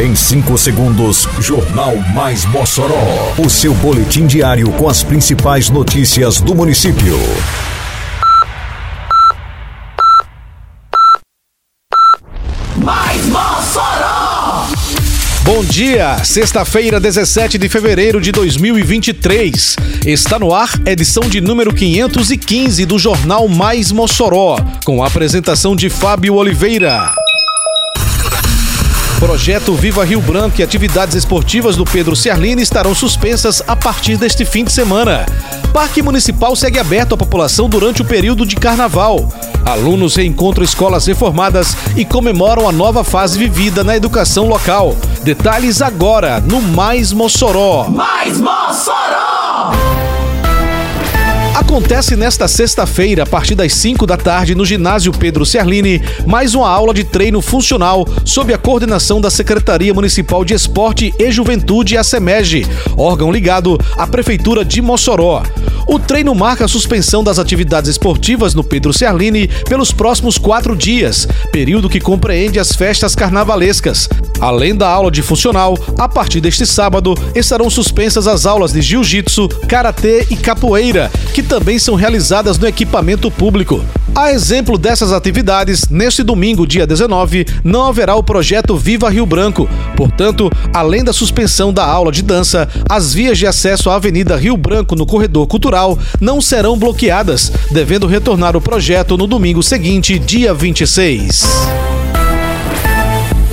Em 5 segundos, Jornal Mais Mossoró. O seu boletim diário com as principais notícias do município. Mais Mossoró! Bom dia, sexta-feira, 17 de fevereiro de 2023. Está no ar, edição de número 515 do Jornal Mais Mossoró, com a apresentação de Fábio Oliveira. Projeto Viva Rio Branco e atividades esportivas do Pedro Ciarline estarão suspensas a partir deste fim de semana. Parque Municipal segue aberto à população durante o período de carnaval. Alunos reencontram escolas reformadas e comemoram a nova fase vivida na educação local. Detalhes agora no Mais Mossoró. Mais Mossoró! Acontece nesta sexta-feira, a partir das 5 da tarde, no ginásio Pedro Ciarline, mais uma aula de treino funcional sob a coordenação da Secretaria Municipal de Esporte e Juventude, a SEMEG, órgão ligado à Prefeitura de Mossoró. O treino marca a suspensão das atividades esportivas no Pedro Ciarline pelos próximos quatro dias, período que compreende as festas carnavalescas. Além da aula de funcional, a partir deste sábado estarão suspensas as aulas de jiu-jitsu, karatê e capoeira, que também são realizadas no equipamento público. A exemplo dessas atividades, neste domingo, dia 19, não haverá o projeto Viva Rio Branco. Portanto, além da suspensão da aula de dança, as vias de acesso à Avenida Rio Branco no corredor cultural não serão bloqueadas, devendo retornar o projeto no domingo seguinte, dia 26.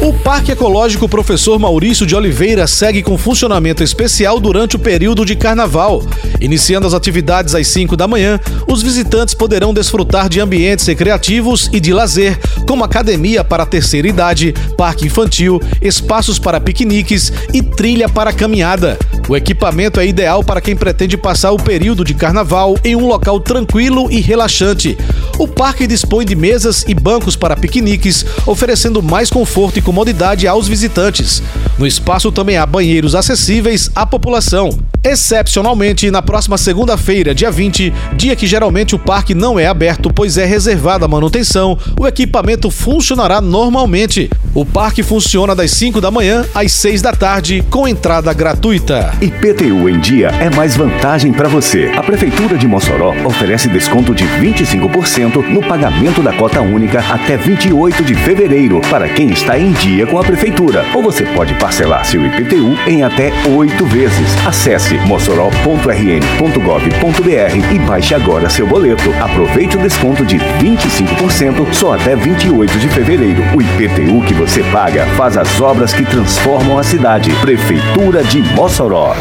O Parque Ecológico Professor Maurício de Oliveira segue com funcionamento especial durante o período de carnaval. Iniciando as atividades às 5 da manhã, os visitantes poderão desfrutar de ambientes recreativos e de lazer, como academia para a terceira idade, parque infantil, espaços para piqueniques e trilha para caminhada. O equipamento é ideal para quem pretende passar o período de carnaval em um local tranquilo e relaxante. O parque dispõe de mesas e bancos para piqueniques, oferecendo mais conforto e comodidade aos visitantes. No espaço também há banheiros acessíveis à população. Excepcionalmente, na próxima segunda-feira, dia 20, dia que geralmente o parque não é aberto, pois é reservado à manutenção, o equipamento funcionará normalmente. O parque funciona das 5 da manhã às 6 da tarde, com entrada gratuita. IPTU em dia é mais vantagem para você. A Prefeitura de Mossoró oferece desconto de 25% no pagamento da cota única até 28 de fevereiro para quem está em dia com a Prefeitura. Ou você pode parcelar seu IPTU em até oito vezes. Acesse mossoró.rn.gov.br e baixe agora seu boleto. Aproveite o desconto de 25% só até 28 de fevereiro. O IPTU que você paga faz as obras que transformam a cidade. Prefeitura de Mossoró.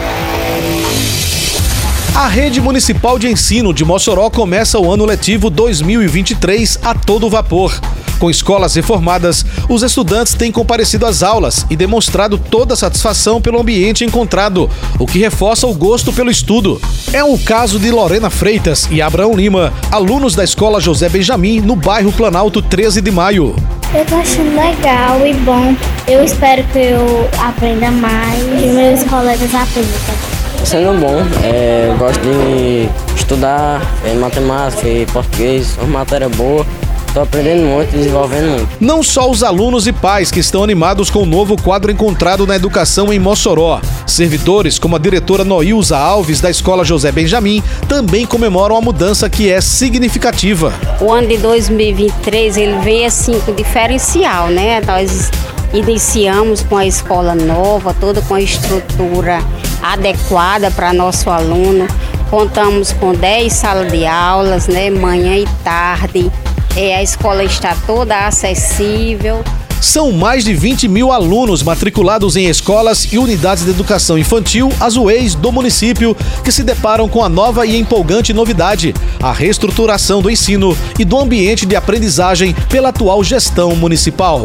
A Rede Municipal de Ensino de Mossoró começa o ano letivo 2023 a todo vapor. Com escolas reformadas, os estudantes têm comparecido às aulas e demonstrado toda a satisfação pelo ambiente encontrado, o que reforça o gosto pelo estudo. É o caso de Lorena Freitas e Abraão Lima, alunos da Escola José Benjamin, no bairro Planalto 13 de Maio. Eu tô achando legal e bom. Eu espero que eu aprenda mais e meus colegas aprendam. Sendo bom, é, eu gosto de estudar é, matemática e português, uma matéria boa. Estou aprendendo muito e desenvolvendo muito. Não só os alunos e pais que estão animados com o novo quadro encontrado na educação em Mossoró. Servidores, como a diretora Noilza Alves, da Escola José Benjamin, também comemoram a mudança que é significativa. O ano de 2023 ele vem assim com diferencial, né? Nós iniciamos com a escola nova, toda com a estrutura adequada para nosso aluno. Contamos com 10 salas de aulas, né? Manhã e tarde. É, a escola está toda acessível. São mais de 20 mil alunos matriculados em escolas e unidades de educação infantil azuês do município que se deparam com a nova e empolgante novidade, a reestruturação do ensino e do ambiente de aprendizagem pela atual gestão municipal.